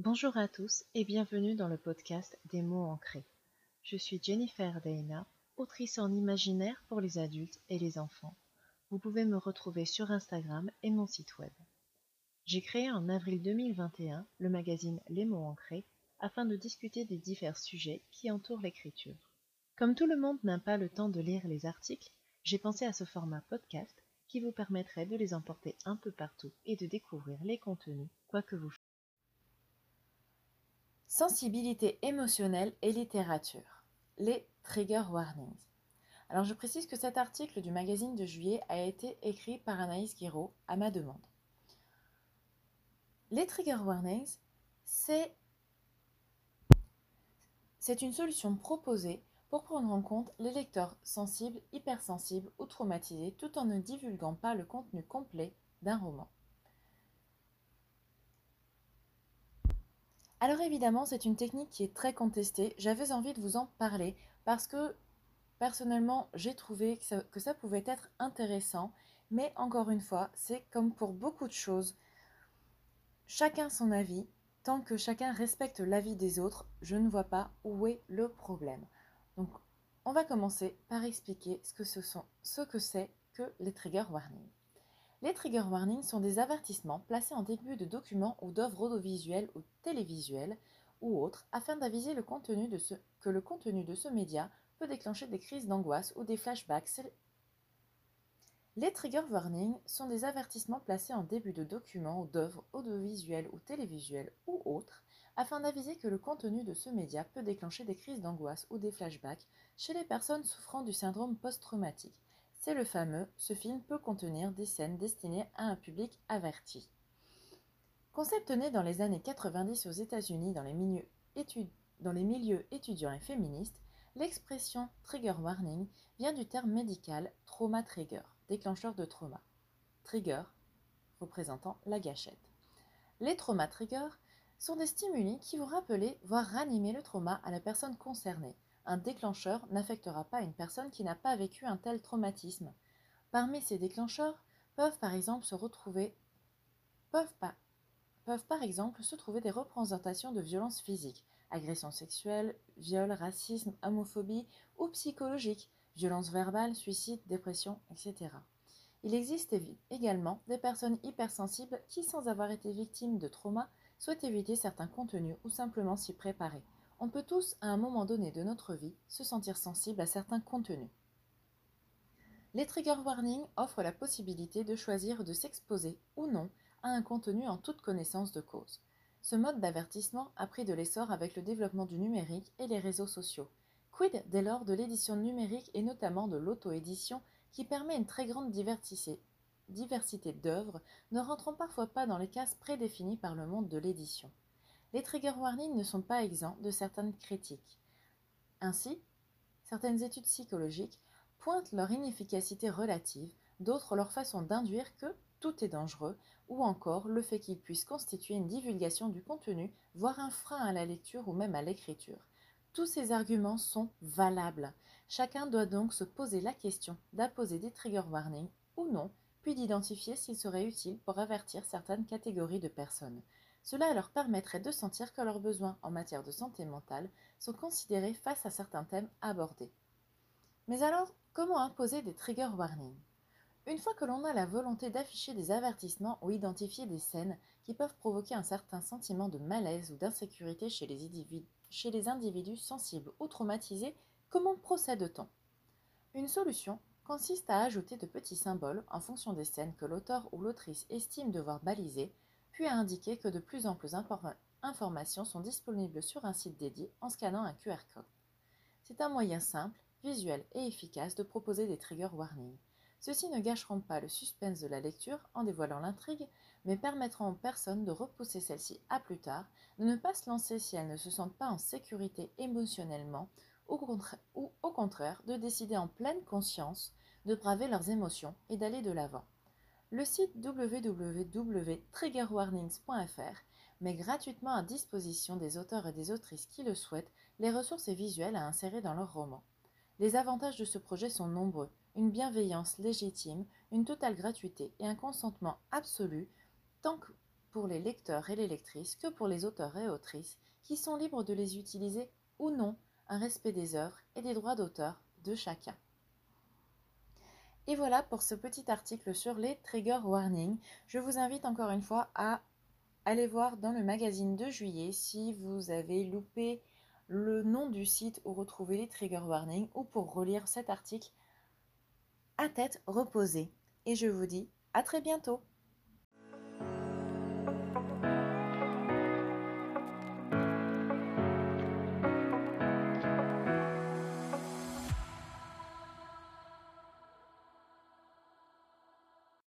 Bonjour à tous et bienvenue dans le podcast des mots ancrés. Je suis Jennifer Deina, autrice en imaginaire pour les adultes et les enfants. Vous pouvez me retrouver sur Instagram et mon site web. J'ai créé en avril 2021 le magazine Les mots ancrés afin de discuter des divers sujets qui entourent l'écriture. Comme tout le monde n'a pas le temps de lire les articles, j'ai pensé à ce format podcast qui vous permettrait de les emporter un peu partout et de découvrir les contenus, quoi que vous Sensibilité émotionnelle et littérature. Les trigger warnings. Alors je précise que cet article du magazine de juillet a été écrit par Anaïs Guiraud à ma demande. Les trigger warnings, c'est c'est une solution proposée pour prendre en compte les lecteurs sensibles, hypersensibles ou traumatisés tout en ne divulguant pas le contenu complet d'un roman. Alors évidemment, c'est une technique qui est très contestée. J'avais envie de vous en parler parce que personnellement, j'ai trouvé que ça, pouvait être intéressant. Mais encore une fois, c'est comme pour beaucoup de choses. Chacun son avis. Tant que chacun respecte l'avis des autres, je ne vois pas où est le problème. Donc, on va commencer par expliquer ce que c'est que les trigger warnings. Les trigger warnings sont des avertissements placés en début de documents ou d'œuvres audiovisuelles ou télévisuelles ou autres afin d'aviser le contenu de ce, que le contenu de ce média peut déclencher des crises d'angoisse ou des flashbacks. Les trigger warnings sont des avertissements placés en début de documents ou d'œuvres audiovisuelles ou télévisuelles ou autres afin d'aviser que le contenu de ce média peut déclencher des crises d'angoisse ou des flashbacks chez les personnes souffrant du syndrome post-traumatique c'est le fameux Ce film peut contenir des scènes destinées à un public averti. Concept né dans les années 90 aux États-Unis dans, les milieux étudiants et féministes, l'expression trigger warning vient du terme médical trauma trigger, déclencheur de trauma. Trigger représentant la gâchette. Les trauma triggers sont des stimuli qui vont rappeler, voire ranimer le trauma à la personne concernée, un déclencheur n'affectera pas une personne qui n'a pas vécu un tel traumatisme. Parmi ces déclencheurs peuvent par exemple se retrouver peuvent, pas, peuvent par exemple se trouver des représentations de violences physiques, agressions sexuelles, viols, racisme, homophobie ou psychologiques, violences verbales, suicide, dépression, etc. Il existe également des personnes hypersensibles qui, sans avoir été victimes de trauma, souhaitent éviter certains contenus ou simplement s'y préparer. On peut tous, à un moment donné de notre vie, se sentir sensible à certains contenus. Les trigger warnings offrent la possibilité de choisir de s'exposer ou non à un contenu en toute connaissance de cause. Ce mode d'avertissement a pris de l'essor avec le développement du numérique et les réseaux sociaux. Quid dès lors de l'édition numérique et notamment de l'auto-édition qui permet une très grande diversité, d'œuvres ne rentrant parfois pas dans les cases prédéfinies par le monde de l'édition les trigger warnings ne sont pas exempts de certaines critiques. Ainsi, certaines études psychologiques pointent leur inefficacité relative, d'autres leur façon d'induire que tout est dangereux, ou encore le fait qu'ils puissent constituer une divulgation du contenu, voire un frein à la lecture ou même à l'écriture. Tous ces arguments sont valables. Chacun doit donc se poser la question d'apposer des trigger warnings ou non, puis d'identifier s'il serait utile pour avertir certaines catégories de personnes. Cela leur permettrait de sentir que leurs besoins en matière de santé mentale sont considérés face à certains thèmes abordés. Mais alors, comment imposer des trigger warnings? Une fois que l'on a la volonté d'afficher des avertissements ou identifier des scènes qui peuvent provoquer un certain sentiment de malaise ou d'insécurité chez les, individus, chez les individus sensibles ou traumatisés, comment procède-t-on? Une solution consiste à ajouter de petits symboles en fonction des scènes que l'auteur ou l'autrice estime devoir baliser puis à indiquer que de plus amples informations sont disponibles sur un site dédié en scannant un QR code. C'est un moyen simple, visuel et efficace de proposer des trigger warnings. Ceux-ci ne gâcheront pas le suspense de la lecture en dévoilant l'intrigue, mais permettront aux personnes de repousser celle-ci à plus tard, de ne pas se lancer si elles ne se sentent pas en sécurité émotionnellement, ou au contraire de décider en pleine conscience de braver leurs émotions et d'aller de l'avant. Le site www.triggerwarnings.fr met gratuitement à disposition des auteurs et des autrices qui le souhaitent les ressources et visuels à insérer dans leurs romans. Les avantages de ce projet sont nombreux une bienveillance légitime, une totale gratuité et un consentement absolu tant pour les lecteurs et les lectrices que pour les auteurs et autrices, qui sont libres de les utiliser ou non, un respect des œuvres et des droits d'auteur de chacun. Et voilà pour ce petit article sur les trigger warnings. Je vous invite encore une fois à aller voir dans le magazine de juillet si vous avez loupé le nom du site où retrouver les trigger warnings ou pour relire cet article à tête reposée. Et je vous dis à très bientôt.